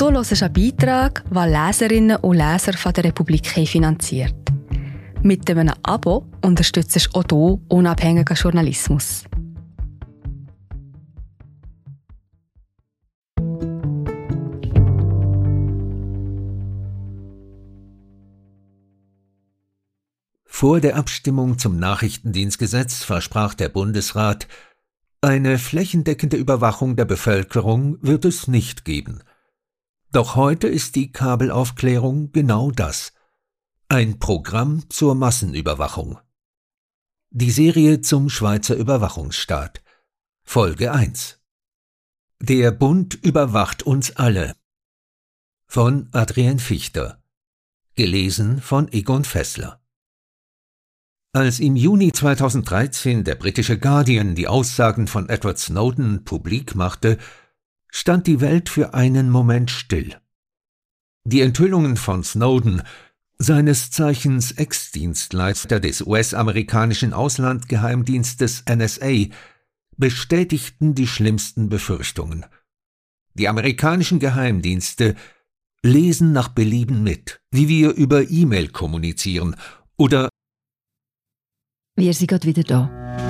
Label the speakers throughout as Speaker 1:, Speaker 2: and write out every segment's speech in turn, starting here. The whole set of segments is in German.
Speaker 1: Du hörst einen Beitrag, den Leserinnen und Leser von der Republik finanziert. Mit einem Abo unterstützt du auch du unabhängigen Journalismus.
Speaker 2: Vor der Abstimmung zum Nachrichtendienstgesetz versprach der Bundesrat, eine flächendeckende Überwachung der Bevölkerung wird es nicht geben. Doch heute ist die Kabelaufklärung genau das. Ein Programm zur Massenüberwachung. Die Serie zum Schweizer Überwachungsstaat. Folge 1. Der Bund überwacht uns alle. Von Adrien Fichter. Gelesen von Egon Fessler. Als im Juni 2013 der britische Guardian die Aussagen von Edward Snowden publik machte, stand die Welt für einen Moment still. Die Enthüllungen von Snowden, seines Zeichens Ex-Dienstleister des US-amerikanischen Auslandgeheimdienstes NSA, bestätigten die schlimmsten Befürchtungen. Die amerikanischen Geheimdienste lesen nach Belieben mit, wie wir über E-Mail kommunizieren oder
Speaker 1: wir sind gerade wieder da.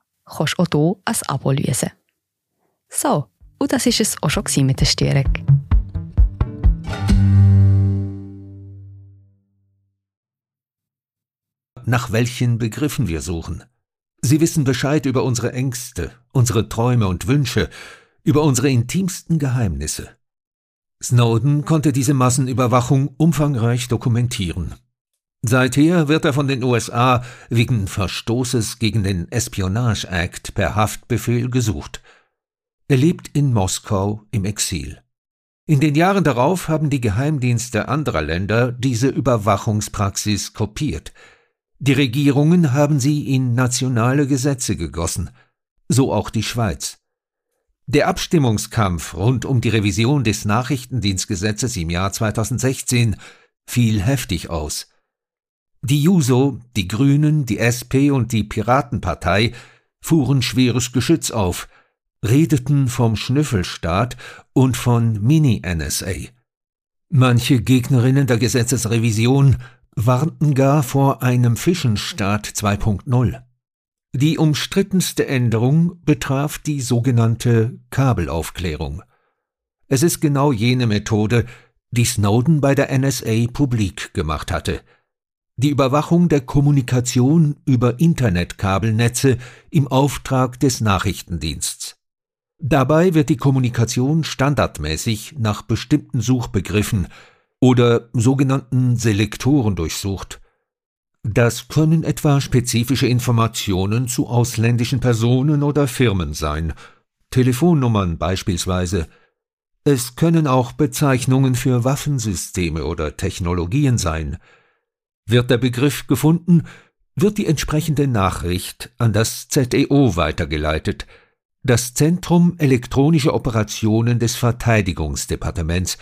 Speaker 1: kannst auch hier ein Abo lösen. So, und das war es auch schon mit der Störung.
Speaker 2: Nach welchen Begriffen wir suchen. Sie wissen Bescheid über unsere Ängste, unsere Träume und Wünsche, über unsere intimsten Geheimnisse. Snowden konnte diese Massenüberwachung umfangreich dokumentieren. Seither wird er von den USA wegen Verstoßes gegen den Espionage Act per Haftbefehl gesucht. Er lebt in Moskau im Exil. In den Jahren darauf haben die Geheimdienste anderer Länder diese Überwachungspraxis kopiert. Die Regierungen haben sie in nationale Gesetze gegossen, so auch die Schweiz. Der Abstimmungskampf rund um die Revision des Nachrichtendienstgesetzes im Jahr 2016 fiel heftig aus. Die Juso, die Grünen, die SP und die Piratenpartei fuhren schweres Geschütz auf, redeten vom Schnüffelstaat und von Mini-NSA. Manche Gegnerinnen der Gesetzesrevision warnten gar vor einem Fischenstaat 2.0. Die umstrittenste Änderung betraf die sogenannte Kabelaufklärung. Es ist genau jene Methode, die Snowden bei der NSA publik gemacht hatte. Die Überwachung der Kommunikation über Internetkabelnetze im Auftrag des Nachrichtendiensts. Dabei wird die Kommunikation standardmäßig nach bestimmten Suchbegriffen oder sogenannten Selektoren durchsucht. Das können etwa spezifische Informationen zu ausländischen Personen oder Firmen sein, Telefonnummern beispielsweise. Es können auch Bezeichnungen für Waffensysteme oder Technologien sein. Wird der Begriff gefunden, wird die entsprechende Nachricht an das ZEO weitergeleitet, das Zentrum elektronische Operationen des Verteidigungsdepartements,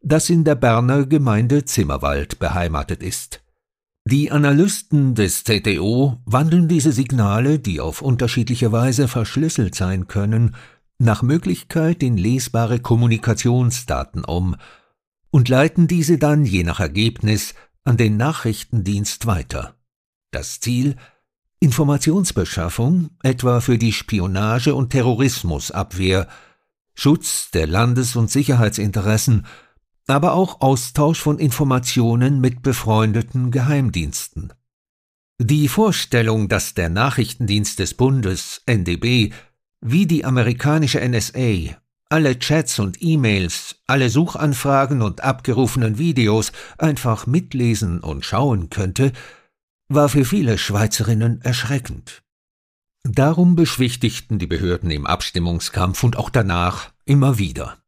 Speaker 2: das in der Berner Gemeinde Zimmerwald beheimatet ist. Die Analysten des ZDO wandeln diese Signale, die auf unterschiedliche Weise verschlüsselt sein können, nach Möglichkeit in lesbare Kommunikationsdaten um und leiten diese dann je nach Ergebnis an den Nachrichtendienst weiter. Das Ziel Informationsbeschaffung, etwa für die Spionage- und Terrorismusabwehr, Schutz der Landes- und Sicherheitsinteressen aber auch Austausch von Informationen mit befreundeten Geheimdiensten. Die Vorstellung, dass der Nachrichtendienst des Bundes NDB wie die amerikanische NSA alle Chats und E-Mails, alle Suchanfragen und abgerufenen Videos einfach mitlesen und schauen könnte, war für viele Schweizerinnen erschreckend. Darum beschwichtigten die Behörden im Abstimmungskampf und auch danach immer wieder.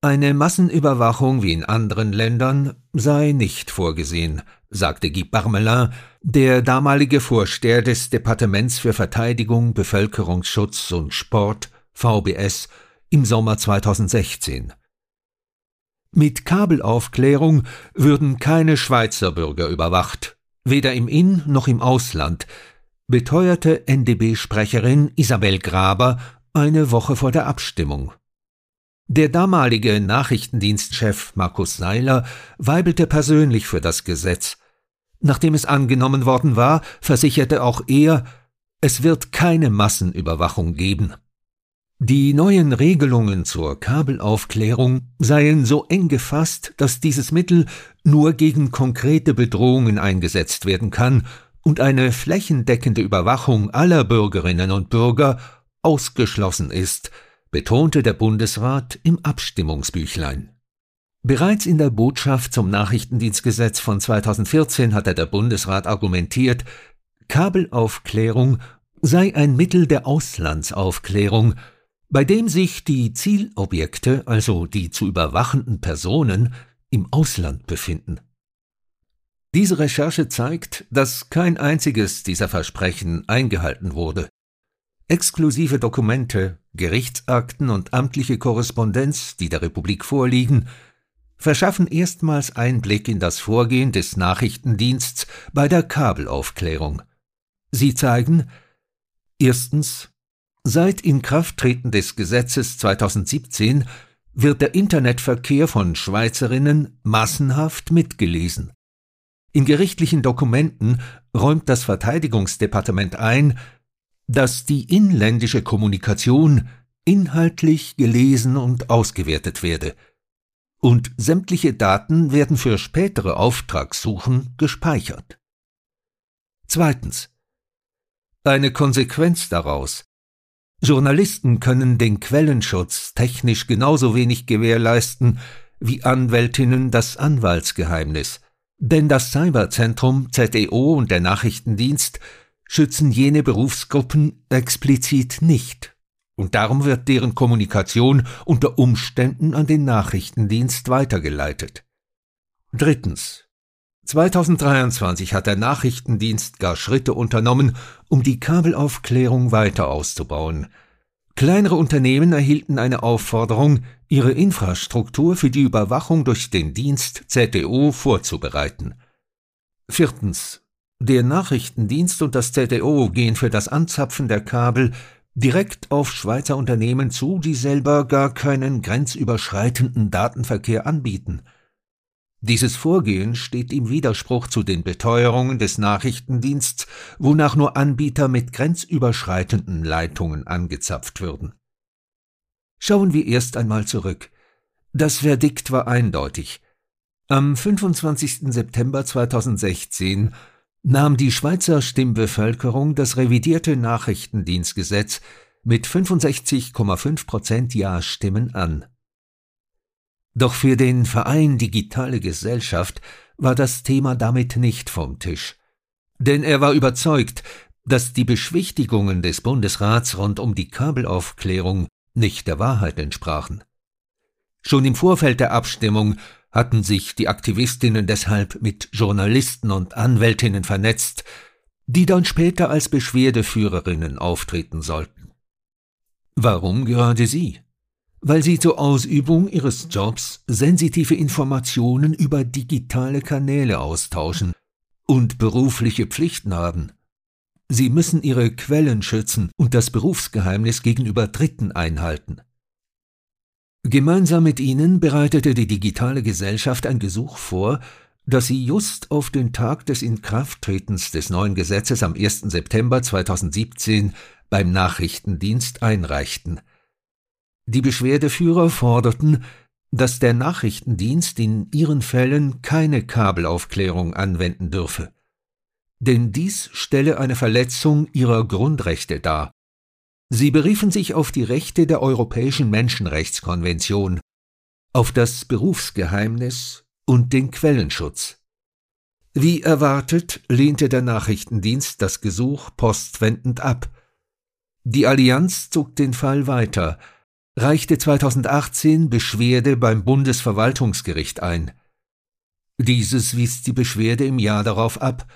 Speaker 2: Eine Massenüberwachung wie in anderen Ländern sei nicht vorgesehen, sagte Guy Parmelin, der damalige Vorsteher des Departements für Verteidigung, Bevölkerungsschutz und Sport VBS im Sommer 2016. Mit Kabelaufklärung würden keine Schweizer Bürger überwacht, weder im In- noch im Ausland, beteuerte NDB-Sprecherin Isabel Graber eine Woche vor der Abstimmung. Der damalige Nachrichtendienstchef Markus Seiler weibelte persönlich für das Gesetz. Nachdem es angenommen worden war, versicherte auch er, es wird keine Massenüberwachung geben. Die neuen Regelungen zur Kabelaufklärung seien so eng gefasst, dass dieses Mittel nur gegen konkrete Bedrohungen eingesetzt werden kann und eine flächendeckende Überwachung aller Bürgerinnen und Bürger ausgeschlossen ist, betonte der Bundesrat im Abstimmungsbüchlein. Bereits in der Botschaft zum Nachrichtendienstgesetz von 2014 hatte der Bundesrat argumentiert, Kabelaufklärung sei ein Mittel der Auslandsaufklärung, bei dem sich die Zielobjekte, also die zu überwachenden Personen, im Ausland befinden. Diese Recherche zeigt, dass kein einziges dieser Versprechen eingehalten wurde. Exklusive Dokumente, Gerichtsakten und amtliche Korrespondenz, die der Republik vorliegen, verschaffen erstmals Einblick in das Vorgehen des Nachrichtendiensts bei der Kabelaufklärung. Sie zeigen erstens Seit Inkrafttreten des Gesetzes 2017 wird der Internetverkehr von Schweizerinnen massenhaft mitgelesen. In gerichtlichen Dokumenten räumt das Verteidigungsdepartement ein, dass die inländische Kommunikation inhaltlich gelesen und ausgewertet werde, und sämtliche Daten werden für spätere Auftragssuchen gespeichert. Zweitens. Eine Konsequenz daraus. Journalisten können den Quellenschutz technisch genauso wenig gewährleisten wie Anwältinnen das Anwaltsgeheimnis, denn das Cyberzentrum ZEO und der Nachrichtendienst schützen jene Berufsgruppen explizit nicht, und darum wird deren Kommunikation unter Umständen an den Nachrichtendienst weitergeleitet. Drittens. 2023 hat der Nachrichtendienst gar Schritte unternommen, um die Kabelaufklärung weiter auszubauen. Kleinere Unternehmen erhielten eine Aufforderung, ihre Infrastruktur für die Überwachung durch den Dienst ZDO vorzubereiten. Viertens. Der Nachrichtendienst und das ZDO gehen für das Anzapfen der Kabel direkt auf Schweizer Unternehmen zu, die selber gar keinen grenzüberschreitenden Datenverkehr anbieten. Dieses Vorgehen steht im Widerspruch zu den Beteuerungen des Nachrichtendiensts, wonach nur Anbieter mit grenzüberschreitenden Leitungen angezapft würden. Schauen wir erst einmal zurück. Das Verdikt war eindeutig. Am 25. September 2016 nahm die Schweizer Stimmbevölkerung das revidierte Nachrichtendienstgesetz mit 65,5 Prozent Ja-Stimmen an. Doch für den Verein Digitale Gesellschaft war das Thema damit nicht vom Tisch. Denn er war überzeugt, dass die Beschwichtigungen des Bundesrats rund um die Kabelaufklärung nicht der Wahrheit entsprachen. Schon im Vorfeld der Abstimmung hatten sich die Aktivistinnen deshalb mit Journalisten und Anwältinnen vernetzt, die dann später als Beschwerdeführerinnen auftreten sollten. Warum gerade sie? Weil sie zur Ausübung ihres Jobs sensitive Informationen über digitale Kanäle austauschen und berufliche Pflichten haben. Sie müssen ihre Quellen schützen und das Berufsgeheimnis gegenüber Dritten einhalten. Gemeinsam mit ihnen bereitete die digitale Gesellschaft ein Gesuch vor, das sie just auf den Tag des Inkrafttretens des neuen Gesetzes am 1. September 2017 beim Nachrichtendienst einreichten. Die Beschwerdeführer forderten, dass der Nachrichtendienst in ihren Fällen keine Kabelaufklärung anwenden dürfe. Denn dies stelle eine Verletzung ihrer Grundrechte dar Sie beriefen sich auf die Rechte der Europäischen Menschenrechtskonvention, auf das Berufsgeheimnis und den Quellenschutz. Wie erwartet lehnte der Nachrichtendienst das Gesuch postwendend ab, Die Allianz zog den Fall weiter, reichte 2018 Beschwerde beim Bundesverwaltungsgericht ein. Dieses wies die Beschwerde im Jahr darauf ab.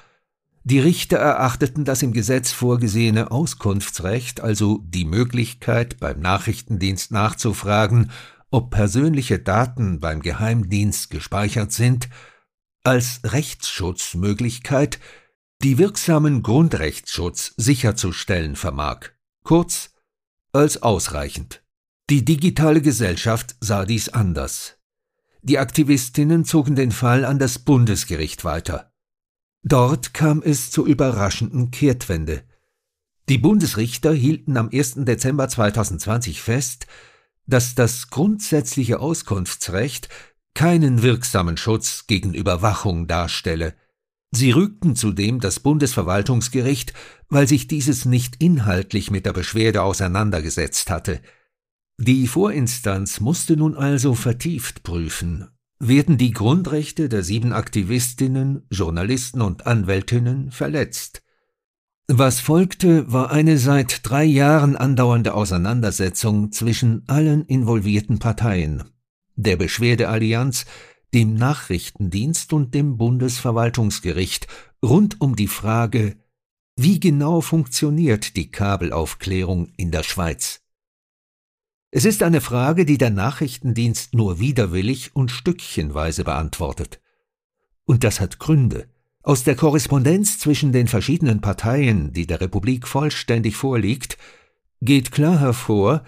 Speaker 2: Die Richter erachteten das im Gesetz vorgesehene Auskunftsrecht, also die Möglichkeit, beim Nachrichtendienst nachzufragen, ob persönliche Daten beim Geheimdienst gespeichert sind, als Rechtsschutzmöglichkeit, die wirksamen Grundrechtsschutz sicherzustellen vermag, kurz als ausreichend. Die digitale Gesellschaft sah dies anders. Die Aktivistinnen zogen den Fall an das Bundesgericht weiter. Dort kam es zur überraschenden Kehrtwende. Die Bundesrichter hielten am 1. Dezember 2020 fest, dass das grundsätzliche Auskunftsrecht keinen wirksamen Schutz gegen Überwachung darstelle. Sie rügten zudem das Bundesverwaltungsgericht, weil sich dieses nicht inhaltlich mit der Beschwerde auseinandergesetzt hatte. Die Vorinstanz musste nun also vertieft prüfen, werden die Grundrechte der sieben Aktivistinnen, Journalisten und Anwältinnen verletzt. Was folgte, war eine seit drei Jahren andauernde Auseinandersetzung zwischen allen involvierten Parteien, der Beschwerdeallianz, dem Nachrichtendienst und dem Bundesverwaltungsgericht rund um die Frage, wie genau funktioniert die Kabelaufklärung in der Schweiz. Es ist eine Frage, die der Nachrichtendienst nur widerwillig und stückchenweise beantwortet. Und das hat Gründe. Aus der Korrespondenz zwischen den verschiedenen Parteien, die der Republik vollständig vorliegt, geht klar hervor,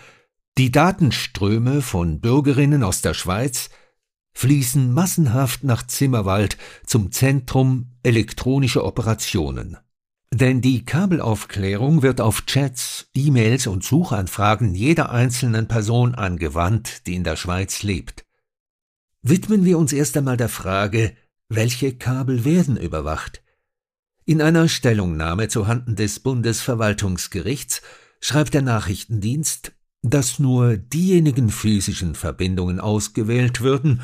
Speaker 2: die Datenströme von Bürgerinnen aus der Schweiz fließen massenhaft nach Zimmerwald zum Zentrum elektronischer Operationen. Denn die Kabelaufklärung wird auf Chats, E-Mails und Suchanfragen jeder einzelnen Person angewandt, die in der Schweiz lebt. Widmen wir uns erst einmal der Frage, welche Kabel werden überwacht? In einer Stellungnahme zuhanden des Bundesverwaltungsgerichts schreibt der Nachrichtendienst, dass nur diejenigen physischen Verbindungen ausgewählt würden,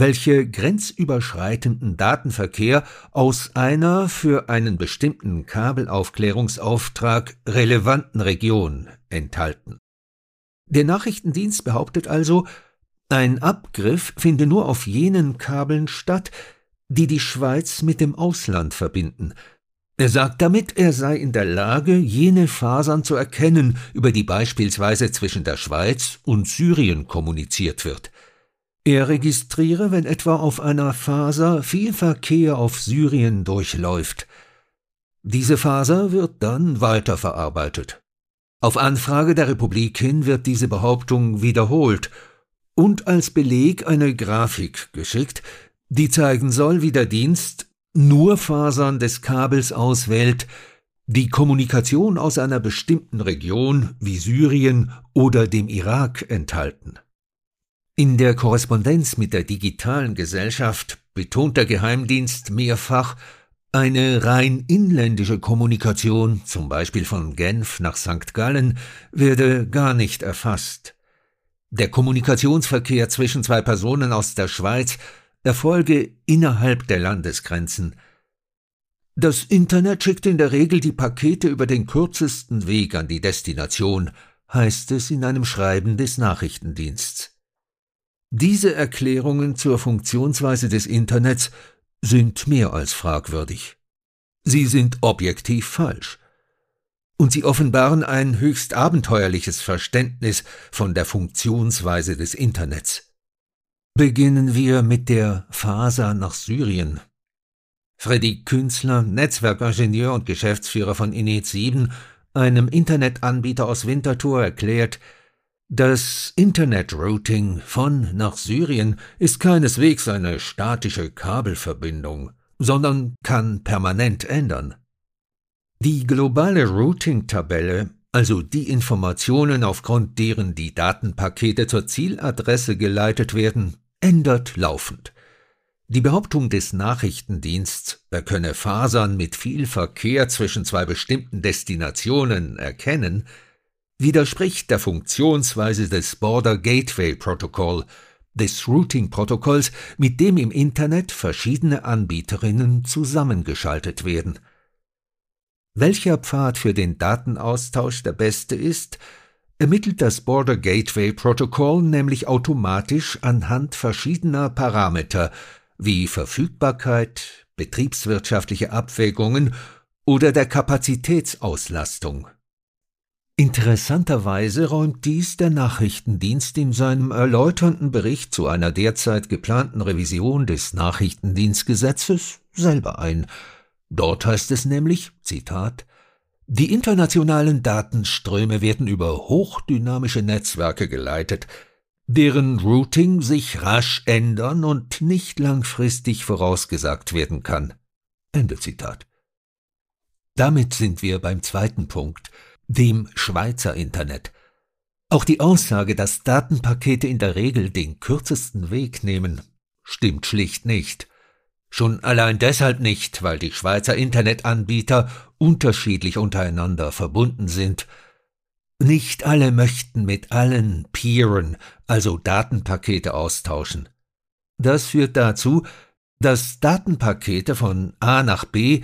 Speaker 2: welche grenzüberschreitenden Datenverkehr aus einer für einen bestimmten Kabelaufklärungsauftrag relevanten Region enthalten. Der Nachrichtendienst behauptet also, ein Abgriff finde nur auf jenen Kabeln statt, die die Schweiz mit dem Ausland verbinden. Er sagt damit, er sei in der Lage, jene Fasern zu erkennen, über die beispielsweise zwischen der Schweiz und Syrien kommuniziert wird. Er registriere, wenn etwa auf einer Faser viel Verkehr auf Syrien durchläuft. Diese Faser wird dann weiterverarbeitet. Auf Anfrage der Republik hin wird diese Behauptung wiederholt und als Beleg eine Grafik geschickt, die zeigen soll, wie der Dienst nur Fasern des Kabels auswählt, die Kommunikation aus einer bestimmten Region wie Syrien oder dem Irak enthalten. In der Korrespondenz mit der digitalen Gesellschaft betont der Geheimdienst mehrfach, eine rein inländische Kommunikation, zum Beispiel von Genf nach St. Gallen, werde gar nicht erfasst. Der Kommunikationsverkehr zwischen zwei Personen aus der Schweiz erfolge innerhalb der Landesgrenzen. Das Internet schickt in der Regel die Pakete über den kürzesten Weg an die Destination, heißt es in einem Schreiben des Nachrichtendiensts. Diese Erklärungen zur Funktionsweise des Internets sind mehr als fragwürdig. Sie sind objektiv falsch. Und sie offenbaren ein höchst abenteuerliches Verständnis von der Funktionsweise des Internets. Beginnen wir mit der Faser nach Syrien. Freddy Künzler, Netzwerkingenieur und Geschäftsführer von Inet 7, einem Internetanbieter aus Winterthur, erklärt, das Internet-Routing von nach Syrien ist keineswegs eine statische Kabelverbindung, sondern kann permanent ändern. Die globale Routing-Tabelle, also die Informationen, aufgrund deren die Datenpakete zur Zieladresse geleitet werden, ändert laufend. Die Behauptung des Nachrichtendiensts, er könne Fasern mit viel Verkehr zwischen zwei bestimmten Destinationen erkennen, widerspricht der Funktionsweise des Border Gateway Protocol, des Routing-Protokolls, mit dem im Internet verschiedene Anbieterinnen zusammengeschaltet werden. Welcher Pfad für den Datenaustausch der beste ist, ermittelt das Border Gateway Protocol nämlich automatisch anhand verschiedener Parameter wie Verfügbarkeit, betriebswirtschaftliche Abwägungen oder der Kapazitätsauslastung. Interessanterweise räumt dies der Nachrichtendienst in seinem erläuternden Bericht zu einer derzeit geplanten Revision des Nachrichtendienstgesetzes selber ein. Dort heißt es nämlich, Zitat, die internationalen Datenströme werden über hochdynamische Netzwerke geleitet, deren Routing sich rasch ändern und nicht langfristig vorausgesagt werden kann. Ende Zitat. Damit sind wir beim zweiten Punkt – dem Schweizer Internet. Auch die Aussage, dass Datenpakete in der Regel den kürzesten Weg nehmen, stimmt schlicht nicht. Schon allein deshalb nicht, weil die Schweizer Internetanbieter unterschiedlich untereinander verbunden sind. Nicht alle möchten mit allen peeren, also Datenpakete austauschen. Das führt dazu, dass Datenpakete von A nach B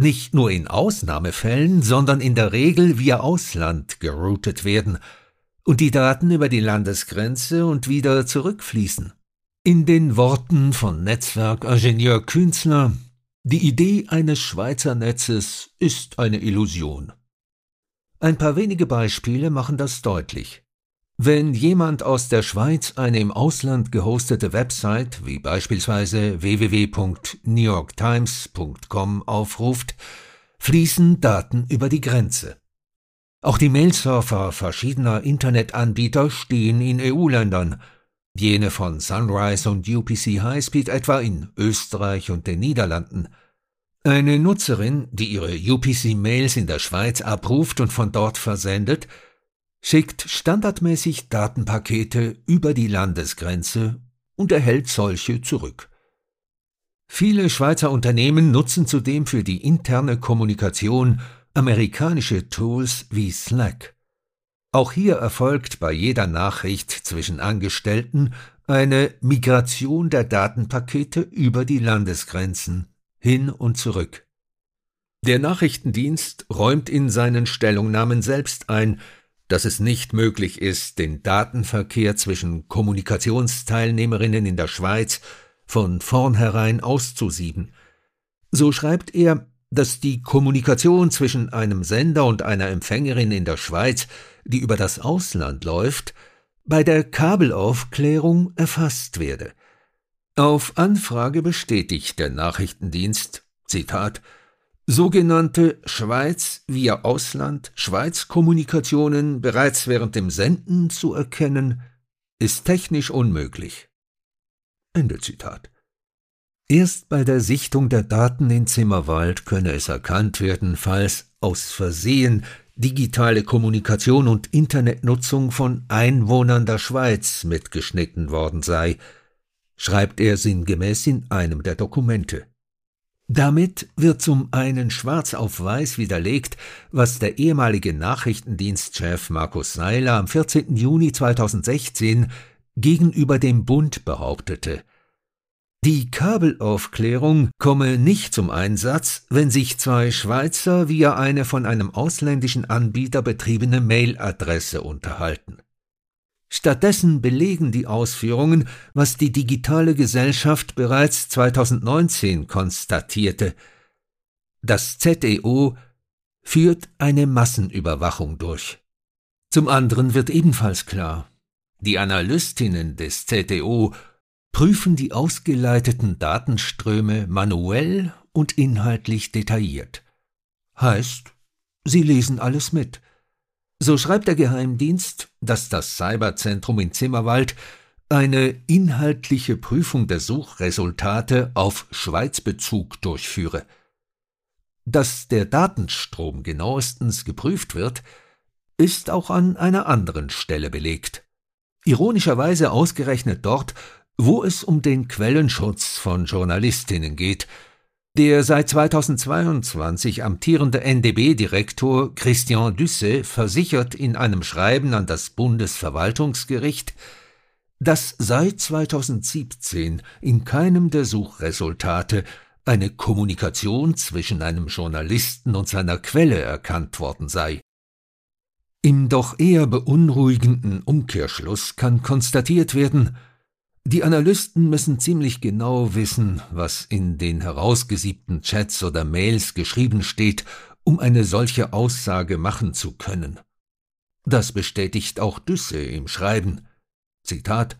Speaker 2: nicht nur in Ausnahmefällen, sondern in der Regel via Ausland geroutet werden und die Daten über die Landesgrenze und wieder zurückfließen. In den Worten von Netzwerkingenieur Künzler die Idee eines Schweizer Netzes ist eine Illusion. Ein paar wenige Beispiele machen das deutlich. Wenn jemand aus der Schweiz eine im Ausland gehostete Website wie beispielsweise www.newyorktimes.com aufruft, fließen Daten über die Grenze. Auch die Mailsurfer verschiedener Internetanbieter stehen in EU-Ländern, jene von Sunrise und UPC Highspeed etwa in Österreich und den Niederlanden. Eine Nutzerin, die ihre UPC-Mails in der Schweiz abruft und von dort versendet, schickt standardmäßig Datenpakete über die Landesgrenze und erhält solche zurück. Viele Schweizer Unternehmen nutzen zudem für die interne Kommunikation amerikanische Tools wie Slack. Auch hier erfolgt bei jeder Nachricht zwischen Angestellten eine Migration der Datenpakete über die Landesgrenzen hin und zurück. Der Nachrichtendienst räumt in seinen Stellungnahmen selbst ein, dass es nicht möglich ist, den Datenverkehr zwischen Kommunikationsteilnehmerinnen in der Schweiz von vornherein auszusieben. So schreibt er, dass die Kommunikation zwischen einem Sender und einer Empfängerin in der Schweiz, die über das Ausland läuft, bei der Kabelaufklärung erfasst werde. Auf Anfrage bestätigt der Nachrichtendienst, Zitat, sogenannte Schweiz via Ausland Schweiz-Kommunikationen bereits während dem Senden zu erkennen, ist technisch unmöglich. Ende Zitat. Erst bei der Sichtung der Daten in Zimmerwald könne es erkannt werden, falls aus Versehen digitale Kommunikation und Internetnutzung von Einwohnern der Schweiz mitgeschnitten worden sei, schreibt er sinngemäß in einem der Dokumente. Damit wird zum einen schwarz auf weiß widerlegt, was der ehemalige Nachrichtendienstchef Markus Seiler am 14. Juni 2016 gegenüber dem Bund behauptete. Die Kabelaufklärung komme nicht zum Einsatz, wenn sich zwei Schweizer via eine von einem ausländischen Anbieter betriebene Mailadresse unterhalten. Stattdessen belegen die Ausführungen, was die digitale Gesellschaft bereits 2019 konstatierte. Das ZEO führt eine Massenüberwachung durch. Zum anderen wird ebenfalls klar, die Analystinnen des ZEO prüfen die ausgeleiteten Datenströme manuell und inhaltlich detailliert. Heißt, sie lesen alles mit. So schreibt der Geheimdienst, dass das Cyberzentrum in Zimmerwald eine inhaltliche Prüfung der Suchresultate auf Schweizbezug durchführe. Dass der Datenstrom genauestens geprüft wird, ist auch an einer anderen Stelle belegt. Ironischerweise ausgerechnet dort, wo es um den Quellenschutz von Journalistinnen geht, der seit 2022 amtierende NDB-Direktor Christian Düsse versichert in einem Schreiben an das Bundesverwaltungsgericht, dass seit 2017 in keinem der Suchresultate eine Kommunikation zwischen einem Journalisten und seiner Quelle erkannt worden sei. Im doch eher beunruhigenden Umkehrschluss kann konstatiert werden, die Analysten müssen ziemlich genau wissen, was in den herausgesiebten Chats oder Mails geschrieben steht, um eine solche Aussage machen zu können. Das bestätigt auch Düsse im Schreiben. Zitat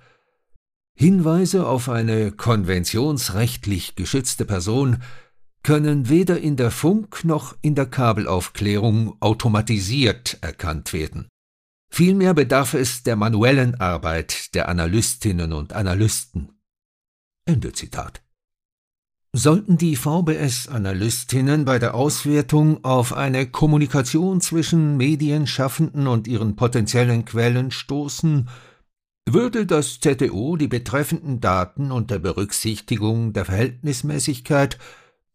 Speaker 2: Hinweise auf eine konventionsrechtlich geschützte Person können weder in der Funk noch in der Kabelaufklärung automatisiert erkannt werden. Vielmehr bedarf es der manuellen Arbeit der Analystinnen und Analysten. Ende Zitat. Sollten die VBS-Analystinnen bei der Auswertung auf eine Kommunikation zwischen Medienschaffenden und ihren potenziellen Quellen stoßen, würde das ZDO die betreffenden Daten unter Berücksichtigung der Verhältnismäßigkeit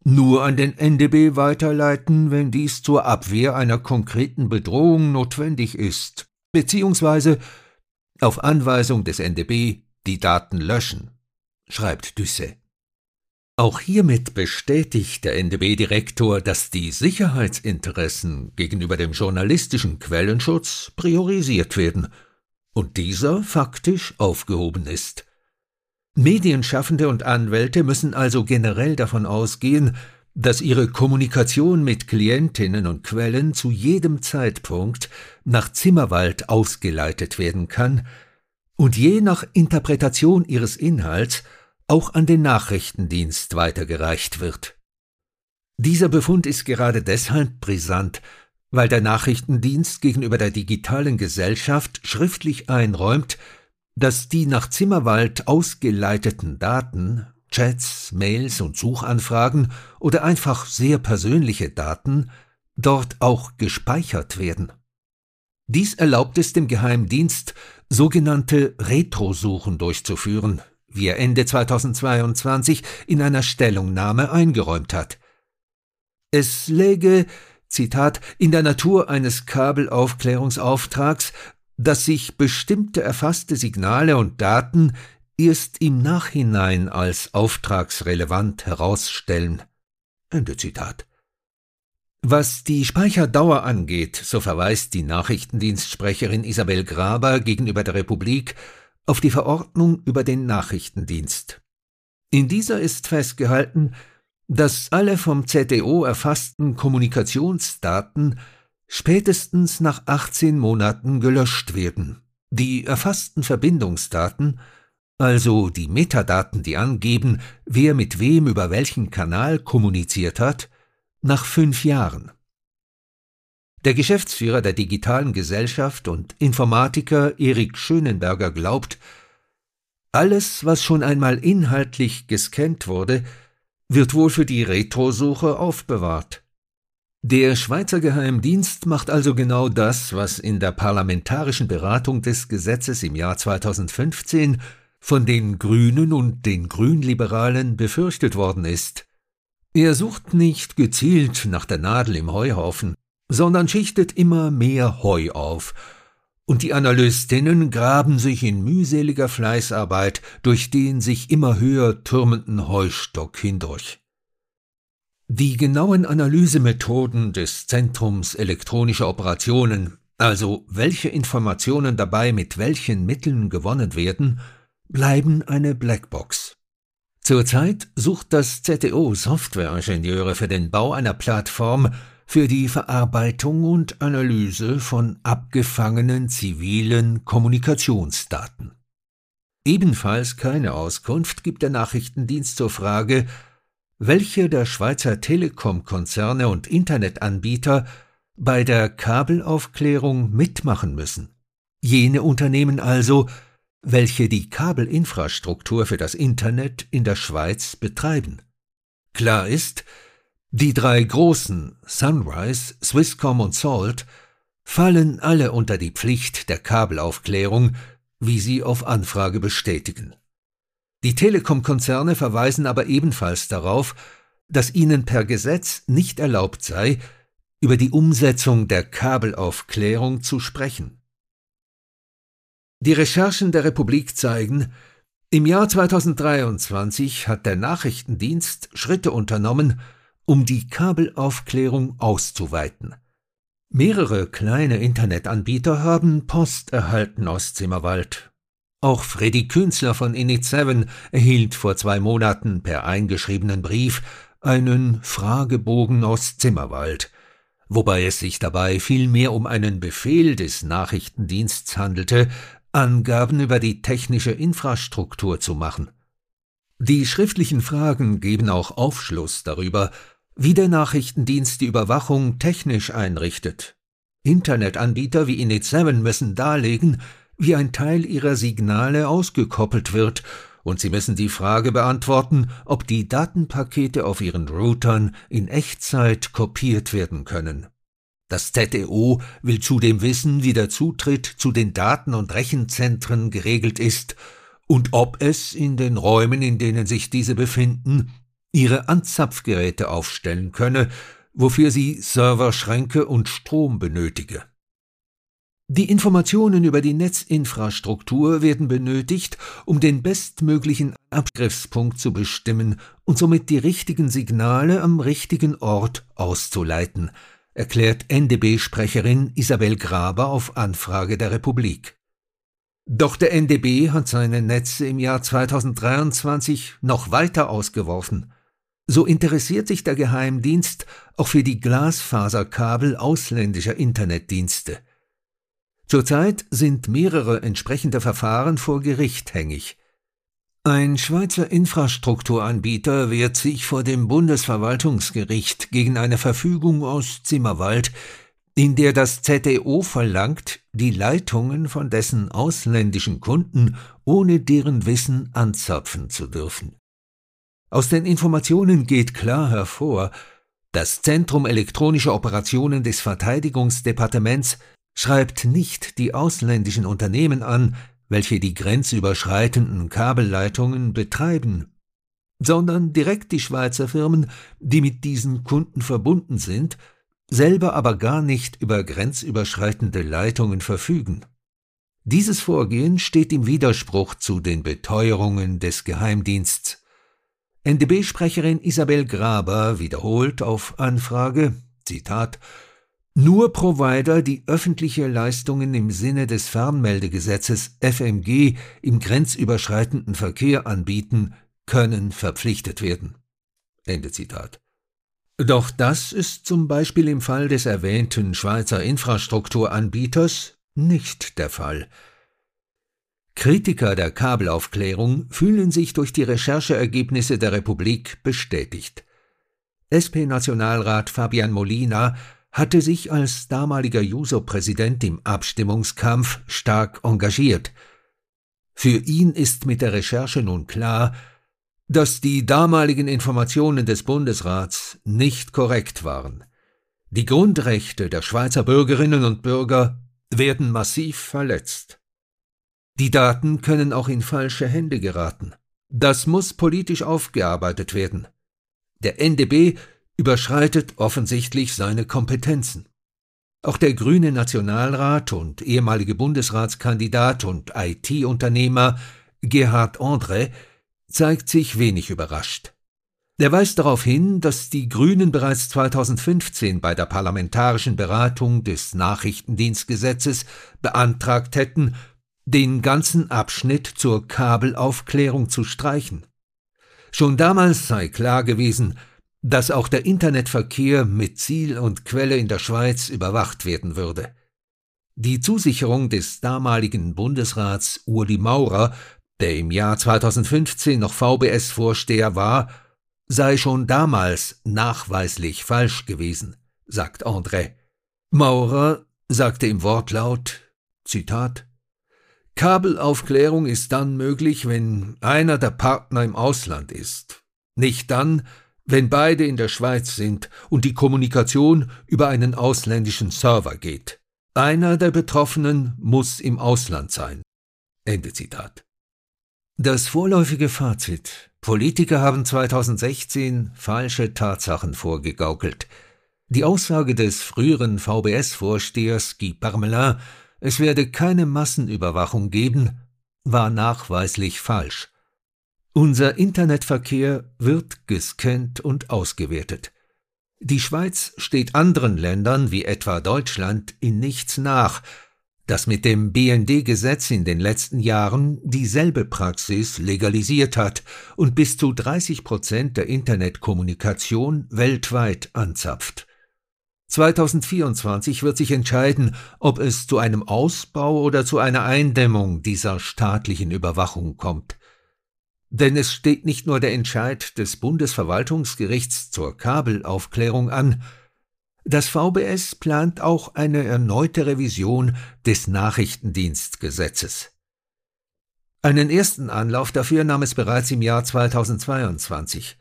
Speaker 2: nur an den NDB weiterleiten, wenn dies zur Abwehr einer konkreten Bedrohung notwendig ist, beziehungsweise auf Anweisung des NDB die Daten löschen, schreibt Düsse. Auch hiermit bestätigt der NDB-Direktor, dass die Sicherheitsinteressen gegenüber dem journalistischen Quellenschutz priorisiert werden und dieser faktisch aufgehoben ist. Medienschaffende und Anwälte müssen also generell davon ausgehen, dass ihre Kommunikation mit Klientinnen und Quellen zu jedem Zeitpunkt nach Zimmerwald ausgeleitet werden kann und je nach Interpretation ihres Inhalts auch an den Nachrichtendienst weitergereicht wird. Dieser Befund ist gerade deshalb brisant, weil der Nachrichtendienst gegenüber der digitalen Gesellschaft schriftlich einräumt, dass die nach Zimmerwald ausgeleiteten Daten, Chats, Mails und Suchanfragen oder einfach sehr persönliche Daten dort auch gespeichert werden. Dies erlaubt es dem Geheimdienst, sogenannte Retrosuchen durchzuführen, wie er Ende 2022 in einer Stellungnahme eingeräumt hat. Es läge, Zitat, in der Natur eines Kabelaufklärungsauftrags, dass sich bestimmte erfasste Signale und Daten erst im Nachhinein als auftragsrelevant herausstellen. Ende Zitat. Was die Speicherdauer angeht, so verweist die Nachrichtendienstsprecherin Isabel Graber gegenüber der Republik auf die Verordnung über den Nachrichtendienst. In dieser ist festgehalten, dass alle vom ZDO erfassten Kommunikationsdaten spätestens nach 18 Monaten gelöscht werden. Die erfassten Verbindungsdaten, also die Metadaten, die angeben, wer mit wem über welchen Kanal kommuniziert hat, nach fünf Jahren. Der Geschäftsführer der digitalen Gesellschaft und Informatiker Erik Schönenberger glaubt, alles, was schon einmal inhaltlich gescannt wurde, wird wohl für die Retrosuche aufbewahrt. Der Schweizer Geheimdienst macht also genau das, was in der parlamentarischen Beratung des Gesetzes im Jahr 2015 von den Grünen und den Grünliberalen befürchtet worden ist. Er sucht nicht gezielt nach der Nadel im Heuhaufen, sondern schichtet immer mehr Heu auf, und die Analystinnen graben sich in mühseliger Fleißarbeit durch den sich immer höher türmenden Heustock hindurch. Die genauen Analysemethoden des Zentrums elektronischer Operationen, also welche Informationen dabei mit welchen Mitteln gewonnen werden, bleiben eine Blackbox. Zurzeit sucht das ZTO Softwareingenieure für den Bau einer Plattform, für die Verarbeitung und Analyse von abgefangenen zivilen Kommunikationsdaten. Ebenfalls keine Auskunft gibt der Nachrichtendienst zur Frage, welche der Schweizer Telekom-Konzerne und Internetanbieter bei der Kabelaufklärung mitmachen müssen. Jene Unternehmen also, welche die Kabelinfrastruktur für das Internet in der Schweiz betreiben. Klar ist, die drei großen Sunrise, Swisscom und Salt fallen alle unter die Pflicht der Kabelaufklärung, wie sie auf Anfrage bestätigen. Die Telekom-Konzerne verweisen aber ebenfalls darauf, dass ihnen per Gesetz nicht erlaubt sei, über die Umsetzung der Kabelaufklärung zu sprechen. Die Recherchen der Republik zeigen, Im Jahr 2023 hat der Nachrichtendienst Schritte unternommen, um die Kabelaufklärung auszuweiten. Mehrere kleine Internetanbieter haben Post erhalten aus Zimmerwald. Auch Freddy Künzler von Init7 erhielt vor zwei Monaten per eingeschriebenen Brief einen Fragebogen aus Zimmerwald, wobei es sich dabei vielmehr um einen Befehl des Nachrichtendiensts handelte, Angaben über die technische Infrastruktur zu machen. Die schriftlichen Fragen geben auch Aufschluss darüber, wie der Nachrichtendienst die Überwachung technisch einrichtet. Internetanbieter wie Init7 müssen darlegen, wie ein Teil ihrer Signale ausgekoppelt wird, und sie müssen die Frage beantworten, ob die Datenpakete auf ihren Routern in Echtzeit kopiert werden können. Das ZDO will zudem wissen, wie der Zutritt zu den Daten- und Rechenzentren geregelt ist und ob es in den Räumen, in denen sich diese befinden, ihre Anzapfgeräte aufstellen könne, wofür sie Serverschränke und Strom benötige. Die Informationen über die Netzinfrastruktur werden benötigt, um den bestmöglichen Abgriffspunkt zu bestimmen und somit die richtigen Signale am richtigen Ort auszuleiten, erklärt NDB-Sprecherin Isabel Graber auf Anfrage der Republik. Doch der NDB hat seine Netze im Jahr 2023 noch weiter ausgeworfen. So interessiert sich der Geheimdienst auch für die Glasfaserkabel ausländischer Internetdienste. Zurzeit sind mehrere entsprechende Verfahren vor Gericht hängig. Ein Schweizer Infrastrukturanbieter wehrt sich vor dem Bundesverwaltungsgericht gegen eine Verfügung aus Zimmerwald, in der das ZDO verlangt, die Leitungen von dessen ausländischen Kunden ohne deren Wissen anzapfen zu dürfen. Aus den Informationen geht klar hervor, das Zentrum elektronischer Operationen des Verteidigungsdepartements schreibt nicht die ausländischen Unternehmen an, welche die grenzüberschreitenden Kabelleitungen betreiben, sondern direkt die Schweizer Firmen, die mit diesen Kunden verbunden sind, selber aber gar nicht über grenzüberschreitende Leitungen verfügen. Dieses Vorgehen steht im Widerspruch zu den Beteuerungen des Geheimdiensts. NDB-Sprecherin Isabel Graber wiederholt auf Anfrage, Zitat, nur Provider, die öffentliche Leistungen im Sinne des Fernmeldegesetzes FMG im grenzüberschreitenden Verkehr anbieten, können verpflichtet werden. Ende Zitat. Doch das ist zum Beispiel im Fall des erwähnten Schweizer Infrastrukturanbieters nicht der Fall. Kritiker der Kabelaufklärung fühlen sich durch die Rechercheergebnisse der Republik bestätigt. SP-Nationalrat Fabian Molina hatte sich als damaliger Juso-Präsident im Abstimmungskampf stark engagiert. Für ihn ist mit der Recherche nun klar, dass die damaligen Informationen des Bundesrats nicht korrekt waren. Die Grundrechte der Schweizer Bürgerinnen und Bürger werden massiv verletzt. Die Daten können auch in falsche Hände geraten. Das muss politisch aufgearbeitet werden. Der NDB überschreitet offensichtlich seine Kompetenzen. Auch der grüne Nationalrat und ehemalige Bundesratskandidat und IT-Unternehmer Gerhard André zeigt sich wenig überrascht. Er weist darauf hin, dass die Grünen bereits 2015 bei der parlamentarischen Beratung des Nachrichtendienstgesetzes beantragt hätten, den ganzen Abschnitt zur Kabelaufklärung zu streichen. Schon damals sei klar gewesen, dass auch der Internetverkehr mit Ziel und Quelle in der Schweiz überwacht werden würde. Die Zusicherung des damaligen Bundesrats Uli Maurer, der im Jahr 2015 noch VBS-Vorsteher war, sei schon damals nachweislich falsch gewesen, sagt André. Maurer sagte im Wortlaut, Zitat, Kabelaufklärung ist dann möglich, wenn einer der Partner im Ausland ist. Nicht dann, wenn beide in der Schweiz sind und die Kommunikation über einen ausländischen Server geht. Einer der Betroffenen muss im Ausland sein. Ende Zitat. Das vorläufige Fazit. Politiker haben 2016 falsche Tatsachen vorgegaukelt. Die Aussage des früheren VBS-Vorstehers Guy Parmelin, es werde keine Massenüberwachung geben, war nachweislich falsch. Unser Internetverkehr wird gescannt und ausgewertet. Die Schweiz steht anderen Ländern wie etwa Deutschland in nichts nach, das mit dem BND-Gesetz in den letzten Jahren dieselbe Praxis legalisiert hat und bis zu 30 Prozent der Internetkommunikation weltweit anzapft. 2024 wird sich entscheiden, ob es zu einem Ausbau oder zu einer Eindämmung dieser staatlichen Überwachung kommt. Denn es steht nicht nur der Entscheid des Bundesverwaltungsgerichts zur Kabelaufklärung an, das VBS plant auch eine erneute Revision des Nachrichtendienstgesetzes. Einen ersten Anlauf dafür nahm es bereits im Jahr 2022.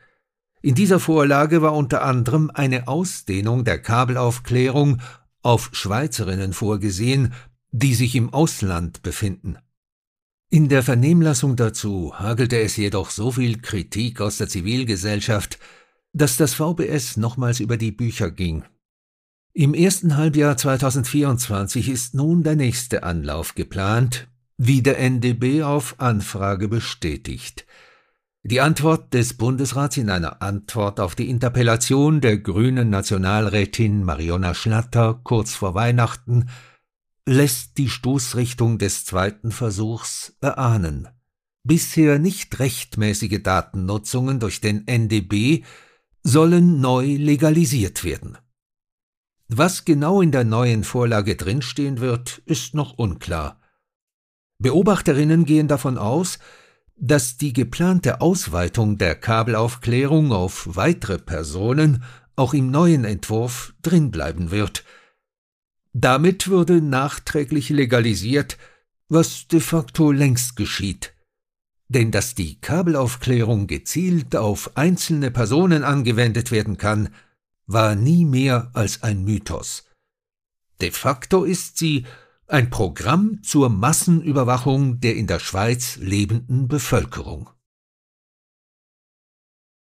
Speaker 2: In dieser Vorlage war unter anderem eine Ausdehnung der Kabelaufklärung auf Schweizerinnen vorgesehen, die sich im Ausland befinden. In der Vernehmlassung dazu hagelte es jedoch so viel Kritik aus der Zivilgesellschaft, dass das VBS nochmals über die Bücher ging. Im ersten Halbjahr 2024 ist nun der nächste Anlauf geplant, wie der NDB auf Anfrage bestätigt. Die Antwort des Bundesrats in einer Antwort auf die Interpellation der grünen Nationalrätin Mariona Schlatter kurz vor Weihnachten lässt die Stoßrichtung des zweiten Versuchs erahnen. Bisher nicht rechtmäßige Datennutzungen durch den NDB sollen neu legalisiert werden. Was genau in der neuen Vorlage drinstehen wird, ist noch unklar. Beobachterinnen gehen davon aus, dass die geplante Ausweitung der Kabelaufklärung auf weitere Personen auch im neuen Entwurf drinbleiben wird – damit würde nachträglich legalisiert, was de facto längst geschieht. Denn dass die Kabelaufklärung gezielt auf einzelne Personen angewendet werden kann, war nie mehr als ein Mythos. De facto ist sie ein Programm zur Massenüberwachung der in der Schweiz lebenden Bevölkerung.